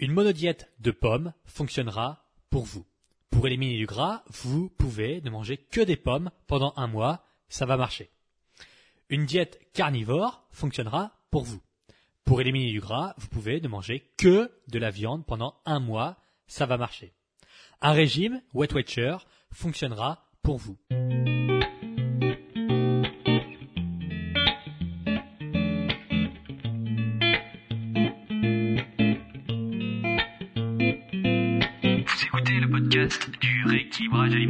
Une monodiète de pommes fonctionnera pour vous. Pour éliminer du gras, vous pouvez ne manger que des pommes pendant un mois, ça va marcher. Une diète carnivore fonctionnera pour vous. Pour éliminer du gras, vous pouvez ne manger que de la viande pendant un mois, ça va marcher. Un régime Wet Watcher fonctionnera pour vous. Vous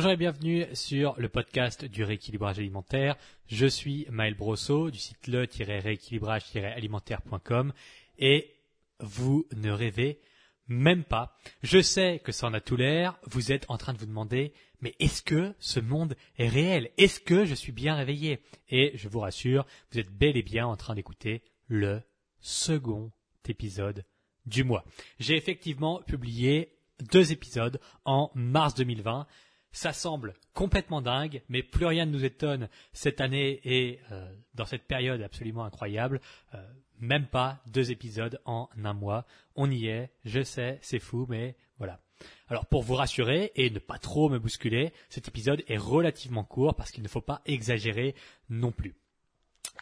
Bonjour et bienvenue sur le podcast du rééquilibrage alimentaire. Je suis Maël Brosseau du site le-rééquilibrage-alimentaire.com et vous ne rêvez même pas. Je sais que ça en a tout l'air. Vous êtes en train de vous demander, mais est-ce que ce monde est réel? Est-ce que je suis bien réveillé? Et je vous rassure, vous êtes bel et bien en train d'écouter le second épisode du mois. J'ai effectivement publié deux épisodes en mars 2020. Ça semble complètement dingue, mais plus rien ne nous étonne cette année et euh, dans cette période absolument incroyable. Euh, même pas deux épisodes en un mois. On y est, je sais, c'est fou, mais voilà. Alors pour vous rassurer et ne pas trop me bousculer, cet épisode est relativement court parce qu'il ne faut pas exagérer non plus.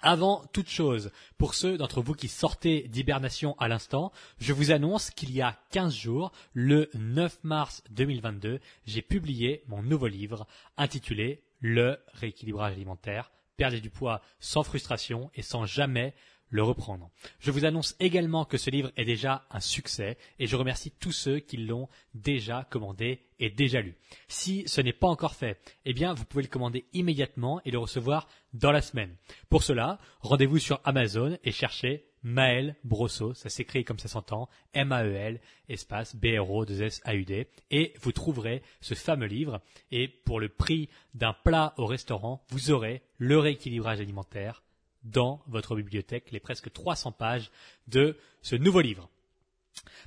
Avant toute chose, pour ceux d'entre vous qui sortez d'hibernation à l'instant, je vous annonce qu'il y a 15 jours, le 9 mars 2022, j'ai publié mon nouveau livre intitulé Le rééquilibrage alimentaire, perdre du poids sans frustration et sans jamais le reprendre. Je vous annonce également que ce livre est déjà un succès et je remercie tous ceux qui l'ont déjà commandé et déjà lu. Si ce n'est pas encore fait, eh bien vous pouvez le commander immédiatement et le recevoir dans la semaine. Pour cela, rendez-vous sur Amazon et cherchez Maël Brosso, ça s'écrit comme ça s'entend, M-A-E-L, espace B-R-O-2-S-A-U-D, et vous trouverez ce fameux livre, et pour le prix d'un plat au restaurant, vous aurez le rééquilibrage alimentaire, dans votre bibliothèque les presque 300 pages de ce nouveau livre.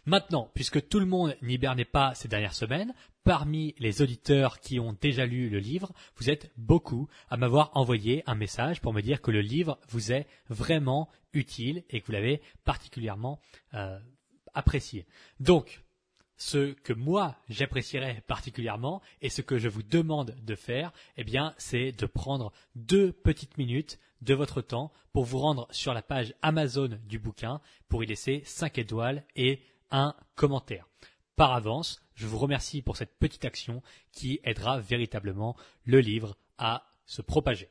Maintenant, puisque tout le monde n'hibernait pas ces dernières semaines, parmi les auditeurs qui ont déjà lu le livre, vous êtes beaucoup à m'avoir envoyé un message pour me dire que le livre vous est vraiment utile et que vous l'avez particulièrement euh, apprécié. Donc, ce que moi j'apprécierais particulièrement et ce que je vous demande de faire, eh bien, c'est de prendre deux petites minutes de votre temps pour vous rendre sur la page Amazon du bouquin pour y laisser 5 étoiles et un commentaire. Par avance, je vous remercie pour cette petite action qui aidera véritablement le livre à se propager.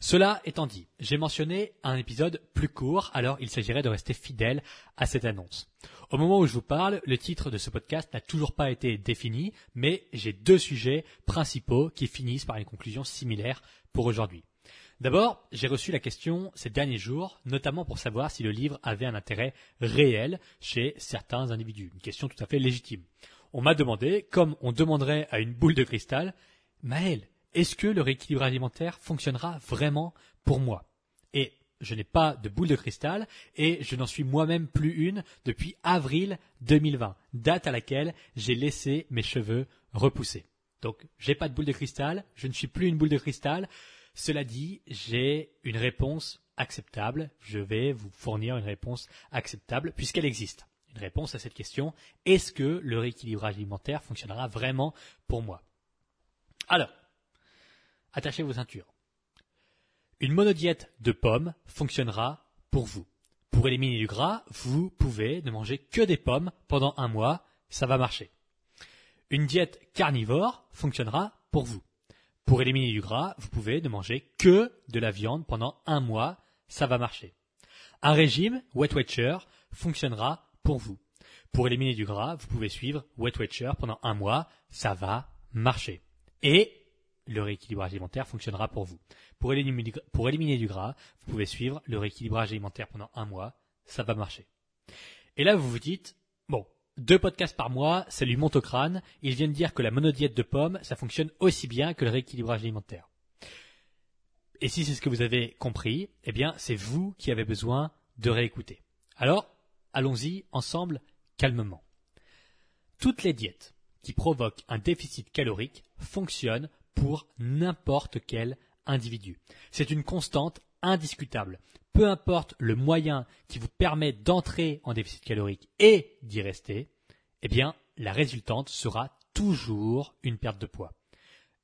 Cela étant dit, j'ai mentionné un épisode plus court, alors il s'agirait de rester fidèle à cette annonce. Au moment où je vous parle, le titre de ce podcast n'a toujours pas été défini, mais j'ai deux sujets principaux qui finissent par une conclusion similaire pour aujourd'hui. D'abord, j'ai reçu la question ces derniers jours, notamment pour savoir si le livre avait un intérêt réel chez certains individus. Une question tout à fait légitime. On m'a demandé, comme on demanderait à une boule de cristal, Maël, est-ce que le rééquilibrage alimentaire fonctionnera vraiment pour moi? Et je n'ai pas de boule de cristal et je n'en suis moi-même plus une depuis avril 2020, date à laquelle j'ai laissé mes cheveux repousser. Donc, j'ai pas de boule de cristal, je ne suis plus une boule de cristal. Cela dit, j'ai une réponse acceptable. Je vais vous fournir une réponse acceptable puisqu'elle existe. Une réponse à cette question, est-ce que le rééquilibrage alimentaire fonctionnera vraiment pour moi? Alors, attachez vos ceintures. Une monodiète de pommes fonctionnera pour vous. Pour éliminer du gras, vous pouvez ne manger que des pommes pendant un mois, ça va marcher. Une diète carnivore fonctionnera pour vous. Pour éliminer du gras, vous pouvez ne manger que de la viande pendant un mois, ça va marcher. Un régime Wet Watcher fonctionnera pour vous. Pour éliminer du gras, vous pouvez suivre Wet Watcher pendant un mois, ça va marcher. Et le rééquilibrage alimentaire fonctionnera pour vous. Pour éliminer, du, gras, vous pouvez suivre le rééquilibrage alimentaire pendant un mois, ça va marcher. Et là, vous vous dites, bon, deux podcasts par mois, ça lui monte au crâne. Il vient de dire que la monodiète de pommes, ça fonctionne aussi bien que le rééquilibrage alimentaire. Et si c'est ce que vous avez compris, eh bien, c'est vous qui avez besoin de réécouter. Alors, allons-y ensemble calmement. Toutes les diètes qui provoquent un déficit calorique fonctionnent pour n'importe quel individu. C'est une constante indiscutable. Peu importe le moyen qui vous permet d'entrer en déficit calorique et d'y rester, eh bien, la résultante sera toujours une perte de poids.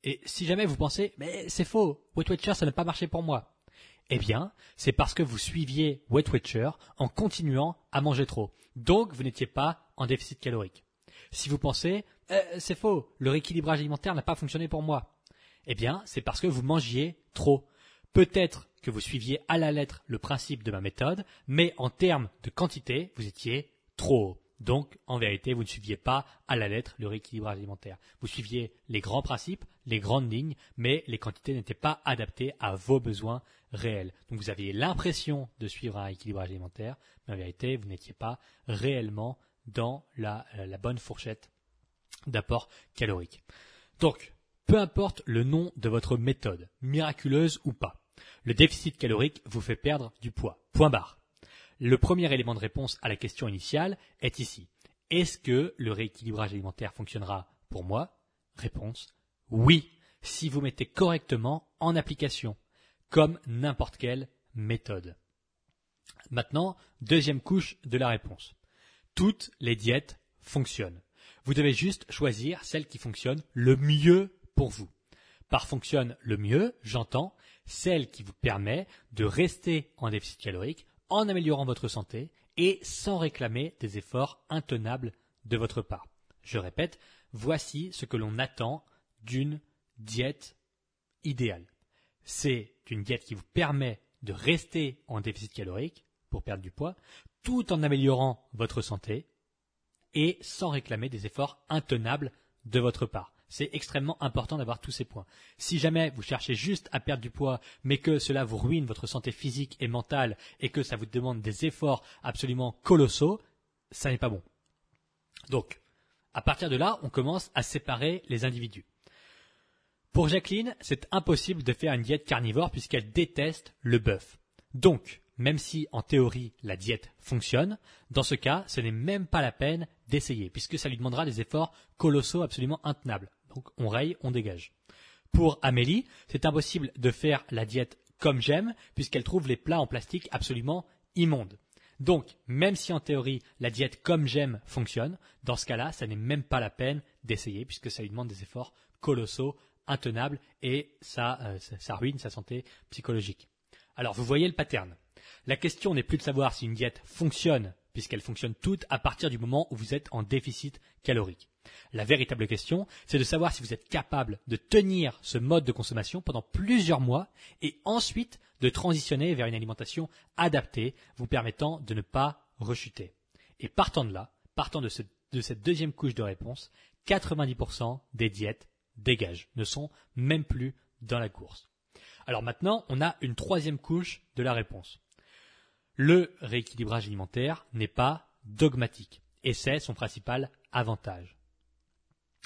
Et si jamais vous pensez, mais c'est faux, Weight Watcher, ça n'a pas marché pour moi. Eh bien, c'est parce que vous suiviez Weight Watcher en continuant à manger trop. Donc, vous n'étiez pas en déficit calorique. Si vous pensez, euh, c'est faux, le rééquilibrage alimentaire n'a pas fonctionné pour moi. Eh bien, c'est parce que vous mangiez trop. Peut-être que vous suiviez à la lettre le principe de ma méthode, mais en termes de quantité, vous étiez trop haut. Donc, en vérité, vous ne suiviez pas à la lettre le rééquilibrage alimentaire. Vous suiviez les grands principes, les grandes lignes, mais les quantités n'étaient pas adaptées à vos besoins réels. Donc, vous aviez l'impression de suivre un rééquilibrage alimentaire, mais en vérité, vous n'étiez pas réellement dans la, la bonne fourchette d'apport calorique. Donc, peu importe le nom de votre méthode, miraculeuse ou pas, le déficit calorique vous fait perdre du poids. Point barre. Le premier élément de réponse à la question initiale est ici. Est-ce que le rééquilibrage alimentaire fonctionnera pour moi? Réponse oui, si vous mettez correctement en application, comme n'importe quelle méthode. Maintenant, deuxième couche de la réponse. Toutes les diètes fonctionnent. Vous devez juste choisir celle qui fonctionne le mieux vous. Par fonctionne le mieux, j'entends celle qui vous permet de rester en déficit calorique en améliorant votre santé et sans réclamer des efforts intenables de votre part. Je répète, voici ce que l'on attend d'une diète idéale. C'est une diète qui vous permet de rester en déficit calorique pour perdre du poids, tout en améliorant votre santé et sans réclamer des efforts intenables de votre part. C'est extrêmement important d'avoir tous ces points. Si jamais vous cherchez juste à perdre du poids, mais que cela vous ruine votre santé physique et mentale et que ça vous demande des efforts absolument colossaux, ça n'est pas bon. Donc, à partir de là, on commence à séparer les individus. Pour Jacqueline, c'est impossible de faire une diète carnivore puisqu'elle déteste le bœuf. Donc, même si en théorie la diète fonctionne, dans ce cas, ce n'est même pas la peine d'essayer, puisque ça lui demandera des efforts colossaux absolument intenables. Donc on raye, on dégage. Pour Amélie, c'est impossible de faire la diète comme j'aime, puisqu'elle trouve les plats en plastique absolument immondes. Donc, même si en théorie la diète comme j'aime fonctionne, dans ce cas-là, ça n'est même pas la peine d'essayer, puisque ça lui demande des efforts colossaux, intenables, et ça, euh, ça ruine sa santé psychologique. Alors, vous voyez le pattern. La question n'est plus de savoir si une diète fonctionne, puisqu'elle fonctionne toute à partir du moment où vous êtes en déficit calorique. La véritable question, c'est de savoir si vous êtes capable de tenir ce mode de consommation pendant plusieurs mois et ensuite de transitionner vers une alimentation adaptée vous permettant de ne pas rechuter. Et partant de là, partant de, cette deuxième couche de réponse, 90% des diètes dégagent, ne sont même plus dans la course. Alors maintenant, on a une troisième couche de la réponse. Le rééquilibrage alimentaire n'est pas dogmatique et c'est son principal avantage.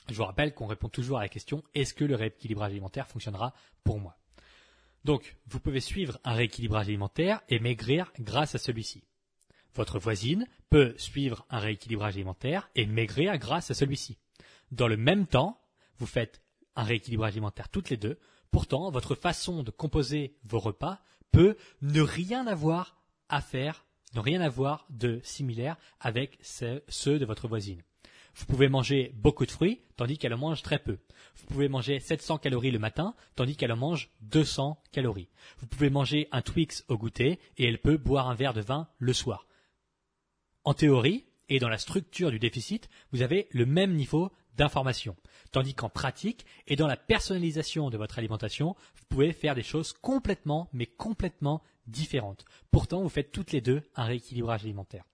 Je vous rappelle qu'on répond toujours à la question est-ce que le rééquilibrage alimentaire fonctionnera pour moi? Donc, vous pouvez suivre un rééquilibrage alimentaire et maigrir grâce à celui-ci. Votre voisine peut suivre un rééquilibrage alimentaire et maigrir grâce à celui-ci. Dans le même temps, vous faites un rééquilibrage alimentaire toutes les deux. Pourtant, votre façon de composer vos repas peut ne rien avoir à faire, ne rien avoir de similaire avec ceux de votre voisine. Vous pouvez manger beaucoup de fruits, tandis qu'elle en mange très peu. Vous pouvez manger 700 calories le matin, tandis qu'elle en mange 200 calories. Vous pouvez manger un Twix au goûter, et elle peut boire un verre de vin le soir. En théorie, et dans la structure du déficit, vous avez le même niveau d'information. Tandis qu'en pratique et dans la personnalisation de votre alimentation, vous pouvez faire des choses complètement, mais complètement différentes. Pourtant, vous faites toutes les deux un rééquilibrage alimentaire.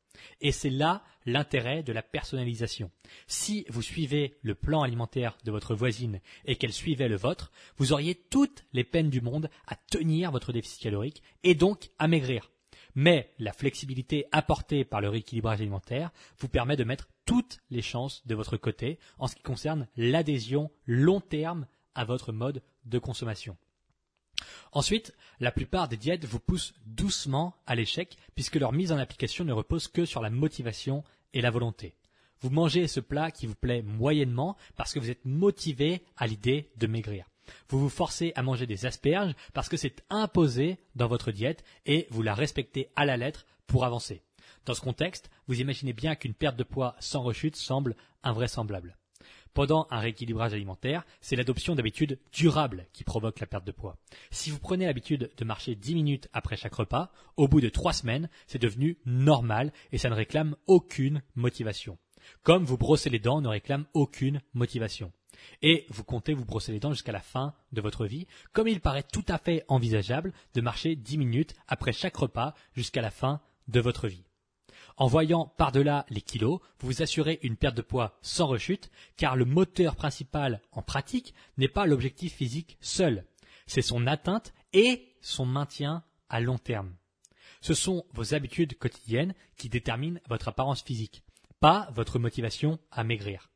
Et c'est là l'intérêt de la personnalisation. Si vous suivez le plan alimentaire de votre voisine et qu'elle suivait le vôtre, vous auriez toutes les peines du monde à tenir votre déficit calorique et donc à maigrir. Mais la flexibilité apportée par le rééquilibrage alimentaire vous permet de mettre toutes les chances de votre côté en ce qui concerne l'adhésion long terme à votre mode de consommation. Ensuite, la plupart des diètes vous poussent doucement à l'échec puisque leur mise en application ne repose que sur la motivation et la volonté. Vous mangez ce plat qui vous plaît moyennement parce que vous êtes motivé à l'idée de maigrir. Vous vous forcez à manger des asperges parce que c'est imposé dans votre diète et vous la respectez à la lettre pour avancer. Dans ce contexte, vous imaginez bien qu'une perte de poids sans rechute semble invraisemblable. Pendant un rééquilibrage alimentaire, c'est l'adoption d'habitudes durables qui provoque la perte de poids. Si vous prenez l'habitude de marcher 10 minutes après chaque repas, au bout de 3 semaines, c'est devenu normal et ça ne réclame aucune motivation. Comme vous brosser les dents ne réclame aucune motivation. Et vous comptez vous brosser les dents jusqu'à la fin de votre vie, comme il paraît tout à fait envisageable de marcher 10 minutes après chaque repas jusqu'à la fin de votre vie. En voyant par-delà les kilos, vous vous assurez une perte de poids sans rechute, car le moteur principal en pratique n'est pas l'objectif physique seul, c'est son atteinte et son maintien à long terme. Ce sont vos habitudes quotidiennes qui déterminent votre apparence physique, pas votre motivation à maigrir.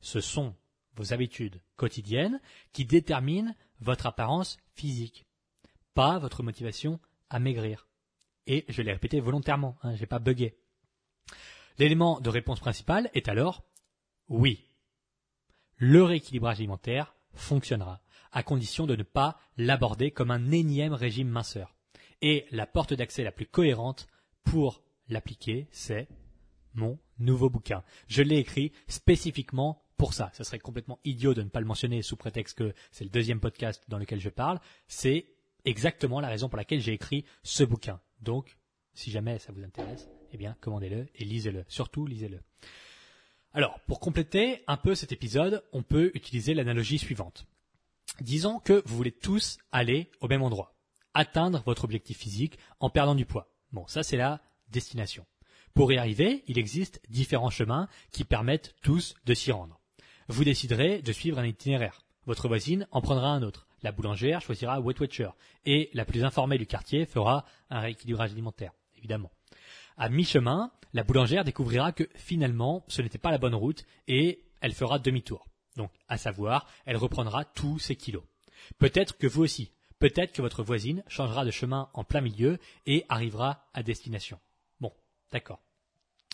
Ce sont vos habitudes quotidiennes qui déterminent votre apparence physique, pas votre motivation à maigrir et je l'ai répété volontairement, hein, je n'ai pas bugué. L'élément de réponse principale est alors oui. Le rééquilibrage alimentaire fonctionnera, à condition de ne pas l'aborder comme un énième régime minceur. Et la porte d'accès la plus cohérente pour l'appliquer, c'est mon nouveau bouquin. Je l'ai écrit spécifiquement pour ça. Ce serait complètement idiot de ne pas le mentionner sous prétexte que c'est le deuxième podcast dans lequel je parle. C'est exactement la raison pour laquelle j'ai écrit ce bouquin. Donc, si jamais ça vous intéresse, eh bien, commandez-le et lisez-le. Surtout, lisez-le. Alors, pour compléter un peu cet épisode, on peut utiliser l'analogie suivante. Disons que vous voulez tous aller au même endroit, atteindre votre objectif physique en perdant du poids. Bon, ça c'est la destination. Pour y arriver, il existe différents chemins qui permettent tous de s'y rendre. Vous déciderez de suivre un itinéraire. Votre voisine en prendra un autre. La boulangère choisira Wet Watcher et la plus informée du quartier fera un rééquilibrage alimentaire, évidemment. À mi-chemin, la boulangère découvrira que finalement ce n'était pas la bonne route et elle fera demi-tour. Donc, à savoir, elle reprendra tous ses kilos. Peut-être que vous aussi, peut-être que votre voisine changera de chemin en plein milieu et arrivera à destination. Bon, d'accord.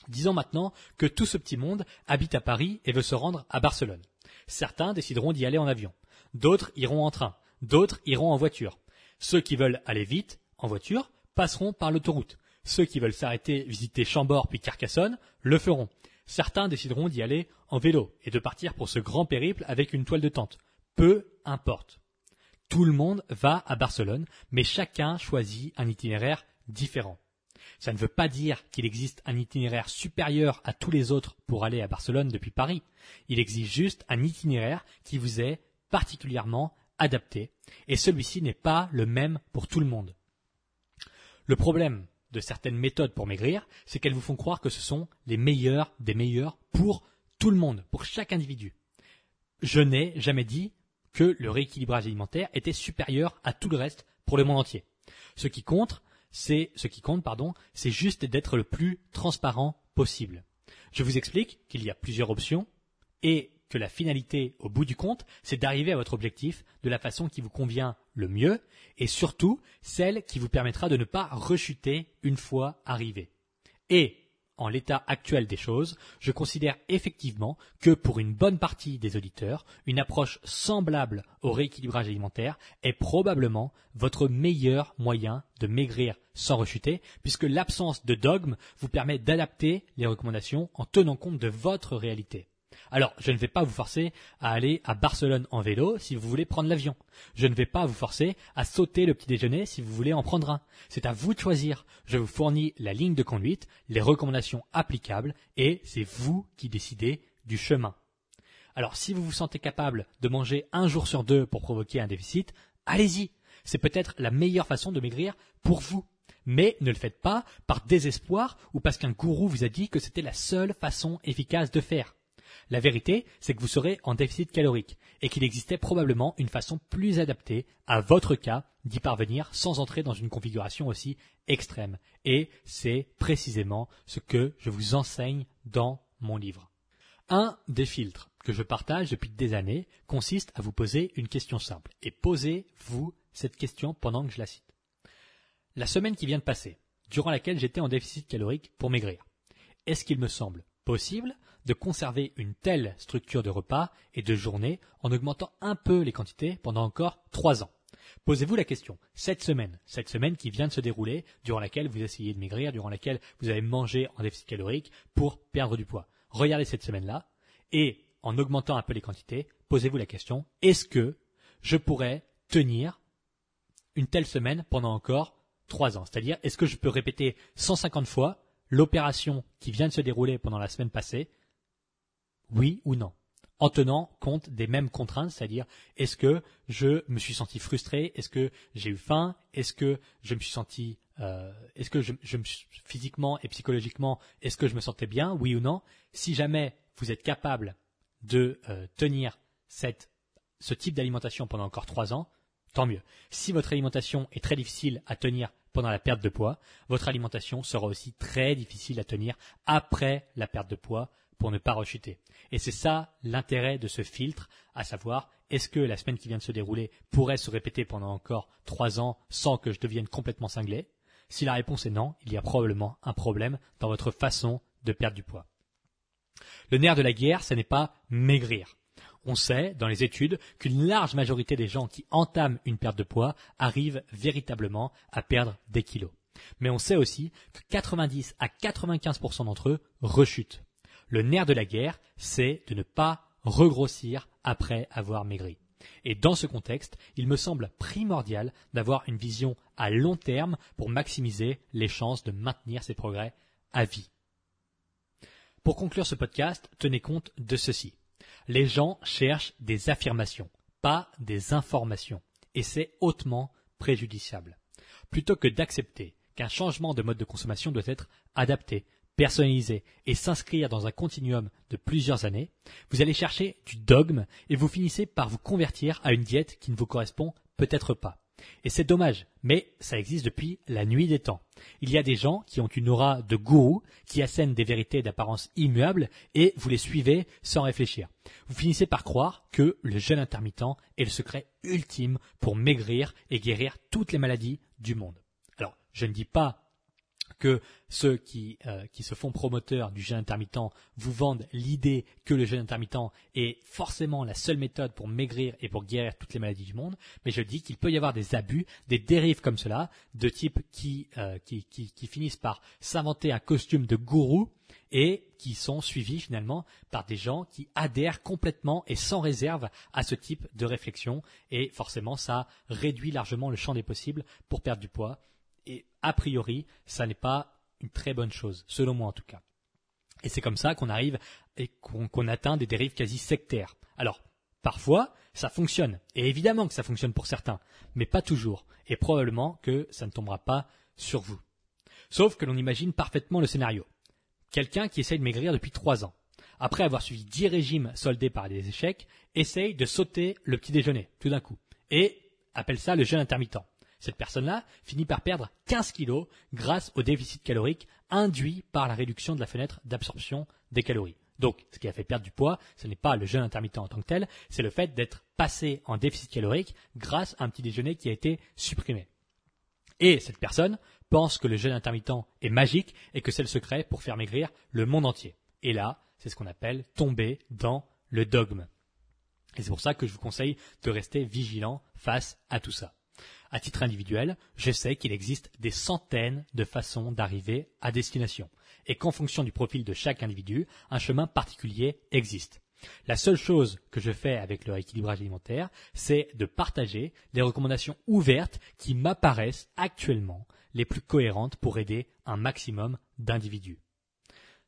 Disons maintenant que tout ce petit monde habite à Paris et veut se rendre à Barcelone. Certains décideront d'y aller en avion. D'autres iront en train. D'autres iront en voiture. Ceux qui veulent aller vite, en voiture, passeront par l'autoroute. Ceux qui veulent s'arrêter, visiter Chambord puis Carcassonne, le feront. Certains décideront d'y aller en vélo et de partir pour ce grand périple avec une toile de tente. Peu importe. Tout le monde va à Barcelone, mais chacun choisit un itinéraire différent. Ça ne veut pas dire qu'il existe un itinéraire supérieur à tous les autres pour aller à Barcelone depuis Paris. Il existe juste un itinéraire qui vous est particulièrement adapté, et celui-ci n'est pas le même pour tout le monde. Le problème de certaines méthodes pour maigrir, c'est qu'elles vous font croire que ce sont les meilleures des meilleures pour tout le monde, pour chaque individu. Je n'ai jamais dit que le rééquilibrage alimentaire était supérieur à tout le reste pour le monde entier. Ce qui compte, c'est pardon, c'est juste d'être le plus transparent possible. Je vous explique qu'il y a plusieurs options et que la finalité, au bout du compte, c'est d'arriver à votre objectif de la façon qui vous convient le mieux et surtout celle qui vous permettra de ne pas rechuter une fois arrivé. Et, en l'état actuel des choses, je considère effectivement que pour une bonne partie des auditeurs, une approche semblable au rééquilibrage alimentaire est probablement votre meilleur moyen de maigrir sans rechuter, puisque l'absence de dogme vous permet d'adapter les recommandations en tenant compte de votre réalité. Alors, je ne vais pas vous forcer à aller à Barcelone en vélo si vous voulez prendre l'avion. Je ne vais pas vous forcer à sauter le petit déjeuner si vous voulez en prendre un. C'est à vous de choisir. Je vous fournis la ligne de conduite, les recommandations applicables, et c'est vous qui décidez du chemin. Alors, si vous vous sentez capable de manger un jour sur deux pour provoquer un déficit, allez-y. C'est peut-être la meilleure façon de maigrir pour vous. Mais ne le faites pas par désespoir ou parce qu'un gourou vous a dit que c'était la seule façon efficace de faire. La vérité, c'est que vous serez en déficit calorique et qu'il existait probablement une façon plus adaptée à votre cas d'y parvenir sans entrer dans une configuration aussi extrême. Et c'est précisément ce que je vous enseigne dans mon livre. Un des filtres que je partage depuis des années consiste à vous poser une question simple. Et posez-vous cette question pendant que je la cite. La semaine qui vient de passer, durant laquelle j'étais en déficit calorique pour maigrir, est-ce qu'il me semble possible de conserver une telle structure de repas et de journée en augmentant un peu les quantités pendant encore trois ans Posez-vous la question, cette semaine, cette semaine qui vient de se dérouler, durant laquelle vous essayez de maigrir, durant laquelle vous avez mangé en déficit calorique pour perdre du poids. Regardez cette semaine-là, et en augmentant un peu les quantités, posez-vous la question, est-ce que je pourrais tenir une telle semaine pendant encore trois ans? C'est-à-dire, est-ce que je peux répéter 150 fois l'opération qui vient de se dérouler pendant la semaine passée Oui ou non en tenant compte des mêmes contraintes, c'est-à-dire est-ce que je me suis senti frustré, est-ce que j'ai eu faim, est-ce que je me suis senti, euh, est-ce que je, je me physiquement et psychologiquement, est-ce que je me sentais bien, oui ou non Si jamais vous êtes capable de euh, tenir cette, ce type d'alimentation pendant encore trois ans, tant mieux. Si votre alimentation est très difficile à tenir pendant la perte de poids, votre alimentation sera aussi très difficile à tenir après la perte de poids pour ne pas rechuter. Et c'est ça l'intérêt de ce filtre, à savoir est-ce que la semaine qui vient de se dérouler pourrait se répéter pendant encore trois ans sans que je devienne complètement cinglé? Si la réponse est non, il y a probablement un problème dans votre façon de perdre du poids. Le nerf de la guerre, ce n'est pas maigrir. On sait, dans les études, qu'une large majorité des gens qui entament une perte de poids arrivent véritablement à perdre des kilos. Mais on sait aussi que 90 à 95% d'entre eux rechutent. Le nerf de la guerre, c'est de ne pas regrossir après avoir maigri. Et dans ce contexte, il me semble primordial d'avoir une vision à long terme pour maximiser les chances de maintenir ces progrès à vie. Pour conclure ce podcast, tenez compte de ceci. Les gens cherchent des affirmations, pas des informations, et c'est hautement préjudiciable. Plutôt que d'accepter qu'un changement de mode de consommation doit être adapté, personnalisé et s'inscrire dans un continuum de plusieurs années, vous allez chercher du dogme et vous finissez par vous convertir à une diète qui ne vous correspond peut-être pas. Et c'est dommage, mais ça existe depuis la nuit des temps. Il y a des gens qui ont une aura de gourou, qui assènent des vérités d'apparence immuable, et vous les suivez sans réfléchir. Vous finissez par croire que le jeûne intermittent est le secret ultime pour maigrir et guérir toutes les maladies du monde. Alors, je ne dis pas que ceux qui, euh, qui se font promoteurs du jeûne intermittent vous vendent l'idée que le jeûne intermittent est forcément la seule méthode pour maigrir et pour guérir toutes les maladies du monde, mais je dis qu'il peut y avoir des abus, des dérives comme cela, de type qui, euh, qui, qui, qui finissent par s'inventer un costume de gourou et qui sont suivis finalement par des gens qui adhèrent complètement et sans réserve à ce type de réflexion. Et forcément ça réduit largement le champ des possibles pour perdre du poids a priori, ça n'est pas une très bonne chose, selon moi en tout cas. Et c'est comme ça qu'on arrive et qu'on atteint des dérives quasi sectaires. Alors, parfois, ça fonctionne. Et évidemment que ça fonctionne pour certains, mais pas toujours. Et probablement que ça ne tombera pas sur vous. Sauf que l'on imagine parfaitement le scénario. Quelqu'un qui essaye de maigrir depuis trois ans, après avoir suivi dix régimes soldés par des échecs, essaye de sauter le petit déjeuner, tout d'un coup, et appelle ça le jeûne intermittent. Cette personne-là finit par perdre 15 kilos grâce au déficit calorique induit par la réduction de la fenêtre d'absorption des calories. Donc, ce qui a fait perdre du poids, ce n'est pas le jeûne intermittent en tant que tel, c'est le fait d'être passé en déficit calorique grâce à un petit déjeuner qui a été supprimé. Et cette personne pense que le jeûne intermittent est magique et que c'est le secret pour faire maigrir le monde entier. Et là, c'est ce qu'on appelle tomber dans le dogme. Et c'est pour ça que je vous conseille de rester vigilant face à tout ça. À titre individuel, je sais qu'il existe des centaines de façons d'arriver à destination, et qu'en fonction du profil de chaque individu, un chemin particulier existe. La seule chose que je fais avec le rééquilibrage alimentaire, c'est de partager des recommandations ouvertes qui m'apparaissent actuellement les plus cohérentes pour aider un maximum d'individus.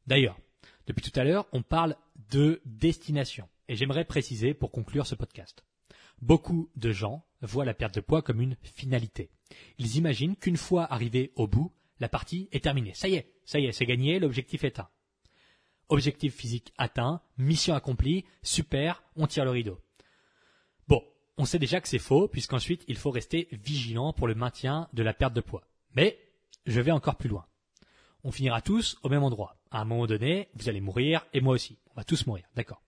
D'ailleurs, depuis tout à l'heure, on parle de destination, et j'aimerais préciser pour conclure ce podcast. Beaucoup de gens voient la perte de poids comme une finalité. Ils imaginent qu'une fois arrivés au bout, la partie est terminée. Ça y est, ça y est, c'est gagné, l'objectif est atteint. Objectif physique atteint, mission accomplie, super, on tire le rideau. Bon, on sait déjà que c'est faux, puisqu'ensuite il faut rester vigilant pour le maintien de la perte de poids. Mais je vais encore plus loin. On finira tous au même endroit. À un moment donné, vous allez mourir, et moi aussi. On va tous mourir, d'accord.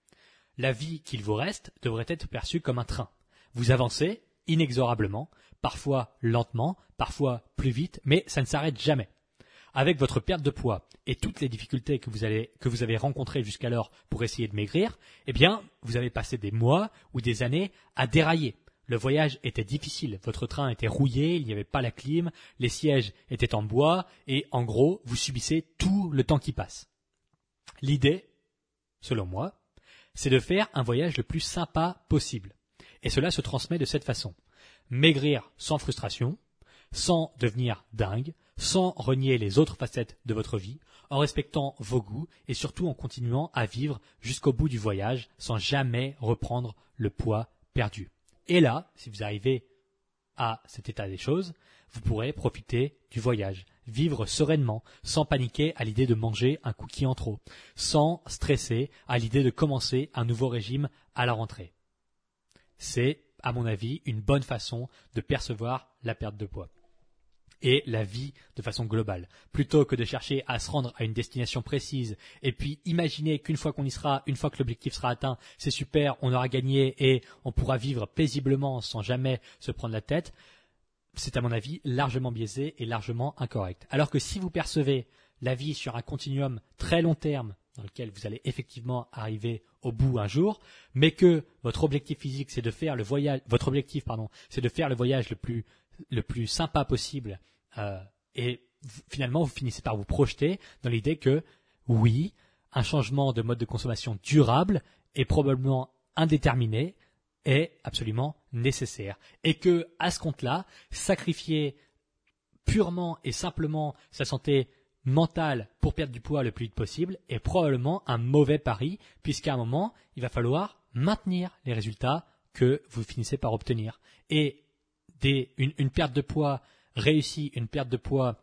La vie qu'il vous reste devrait être perçue comme un train. Vous avancez inexorablement, parfois lentement, parfois plus vite, mais ça ne s'arrête jamais avec votre perte de poids et toutes les difficultés que vous, avez rencontrées jusqu'alors pour essayer de maigrir, eh bien, vous avez passé des mois ou des années à dérailler. Le voyage était difficile, votre train était rouillé, il n'y avait pas la clim, les sièges étaient en bois, et en gros, vous subissez tout le temps qui passe. L'idée, selon moi, c'est de faire un voyage le plus sympa possible. Et cela se transmet de cette façon. Maigrir sans frustration, sans devenir dingue, sans renier les autres facettes de votre vie, en respectant vos goûts et surtout en continuant à vivre jusqu'au bout du voyage sans jamais reprendre le poids perdu. Et là, si vous arrivez à cet état des choses, vous pourrez profiter du voyage, vivre sereinement, sans paniquer à l'idée de manger un cookie en trop, sans stresser à l'idée de commencer un nouveau régime à la rentrée. C'est, à mon avis, une bonne façon de percevoir la perte de poids et la vie de façon globale. Plutôt que de chercher à se rendre à une destination précise et puis imaginer qu'une fois qu'on y sera, une fois que l'objectif sera atteint, c'est super, on aura gagné et on pourra vivre paisiblement sans jamais se prendre la tête, c'est à mon avis largement biaisé et largement incorrect. Alors que si vous percevez la vie sur un continuum très long terme dans lequel vous allez effectivement arriver au bout un jour, mais que votre objectif physique c'est de faire le voyage, votre objectif pardon, c'est de faire le voyage le plus le plus sympa possible euh, et finalement vous finissez par vous projeter dans l'idée que oui, un changement de mode de consommation durable et probablement indéterminé est absolument nécessaire. Et que à ce compte-là, sacrifier purement et simplement sa santé mentale pour perdre du poids le plus vite possible est probablement un mauvais pari puisqu'à un moment, il va falloir maintenir les résultats que vous finissez par obtenir. Et une, perte de poids réussie, une perte de poids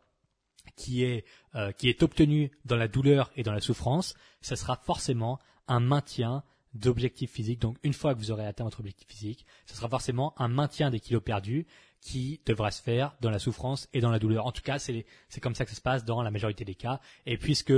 qui est, euh, qui est obtenue dans la douleur et dans la souffrance, ce sera forcément un maintien d'objectif physique. Donc une fois que vous aurez atteint votre objectif physique, ce sera forcément un maintien des kilos perdus qui devra se faire dans la souffrance et dans la douleur. En tout cas, c'est comme ça que ça se passe dans la majorité des cas. Et puisque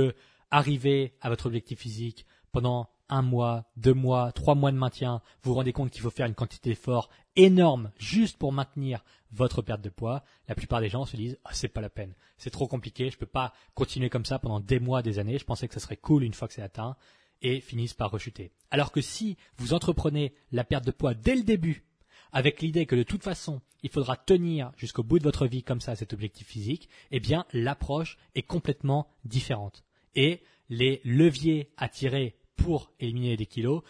arriver à votre objectif physique pendant un mois, deux mois, trois mois de maintien, vous vous rendez compte qu'il faut faire une quantité d'efforts énorme juste pour maintenir votre perte de poids, la plupart des gens se disent ah, c'est pas la peine, c'est trop compliqué, je peux pas continuer comme ça pendant des mois, des années, je pensais que ça serait cool une fois que c'est atteint et finissent par rechuter. Alors que si vous entreprenez la perte de poids dès le début avec l'idée que de toute façon, il faudra tenir jusqu'au bout de votre vie comme ça cet objectif physique, eh bien l'approche est complètement différente. Et les leviers à tirer pour éliminer des kilos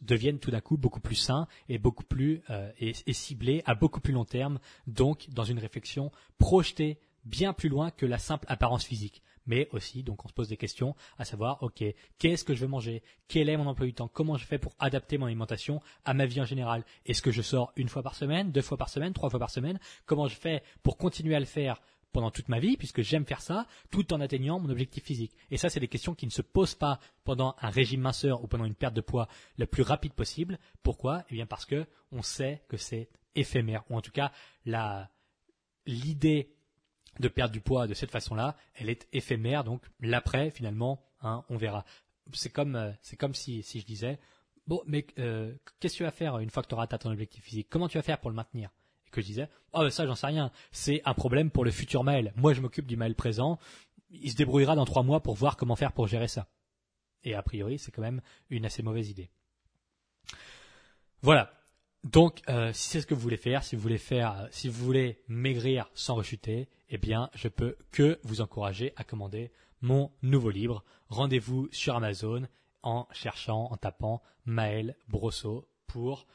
deviennent tout d'un coup beaucoup plus sains et beaucoup plus euh, et, ciblés à beaucoup plus long terme, donc dans une réflexion projetée bien plus loin que la simple apparence physique. Mais aussi, donc on se pose des questions à savoir, ok, qu'est-ce que je veux manger? Quel est mon emploi du temps? Comment je fais pour adapter mon alimentation à ma vie en général? Est-ce que je sors une fois par semaine, deux fois par semaine, trois fois par semaine? Comment je fais pour continuer à le faire pendant toute ma vie, puisque j'aime faire ça, tout en atteignant mon objectif physique? Et ça, c'est des questions qui ne se posent pas pendant un régime minceur ou pendant une perte de poids le plus rapide possible. Pourquoi? Eh bien parce que on sait que c'est éphémère, ou en tout cas la l'idée de perdre du poids de cette façon-là, elle est éphémère. Donc l'après, finalement, hein, on verra. C'est comme euh, c'est comme si si je disais bon, mais euh, qu'est-ce que tu vas faire une fois que tu auras atteint ton objectif physique? Comment tu vas faire pour le maintenir? Que je disais, oh ben ça j'en sais rien, c'est un problème pour le futur mail. Moi je m'occupe du mail présent, il se débrouillera dans trois mois pour voir comment faire pour gérer ça. Et a priori c'est quand même une assez mauvaise idée. Voilà. Donc, euh, si c'est ce que vous voulez faire, si vous voulez faire, si vous voulez maigrir sans rechuter, eh bien, je peux que vous encourager à commander mon nouveau livre. Rendez-vous sur Amazon en cherchant, en tapant Maël Brosseau pour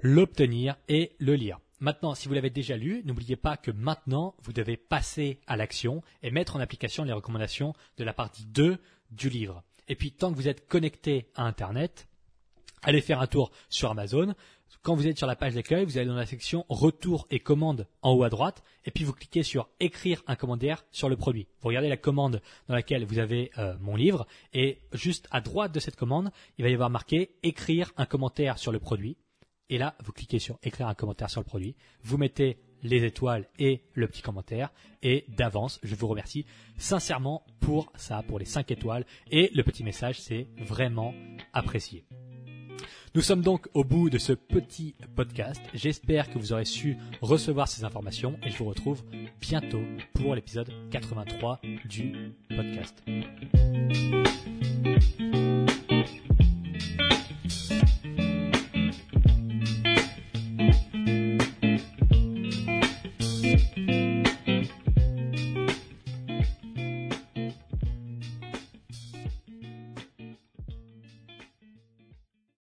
l'obtenir et le lire. Maintenant, si vous l'avez déjà lu, n'oubliez pas que maintenant, vous devez passer à l'action et mettre en application les recommandations de la partie 2 du livre. Et puis, tant que vous êtes connecté à Internet, allez faire un tour sur Amazon, Quand vous êtes sur la page d'accueil, vous allez dans la section retour et commande en haut à droite, et puis vous cliquez sur écrire un commentaire sur le produit. Vous regardez la commande dans laquelle vous avez euh, mon livre, et juste à droite de cette commande, il va y avoir marqué écrire un commentaire sur le produit. Et là, vous cliquez sur écrire un commentaire sur le produit. Vous mettez les étoiles et le petit commentaire. Et d'avance, je vous remercie sincèrement pour ça, pour les 5 étoiles. Et le petit message, c'est vraiment apprécié. Nous sommes donc au bout de ce petit podcast. J'espère que vous aurez su recevoir ces informations et je vous retrouve bientôt pour l'épisode 83 du podcast.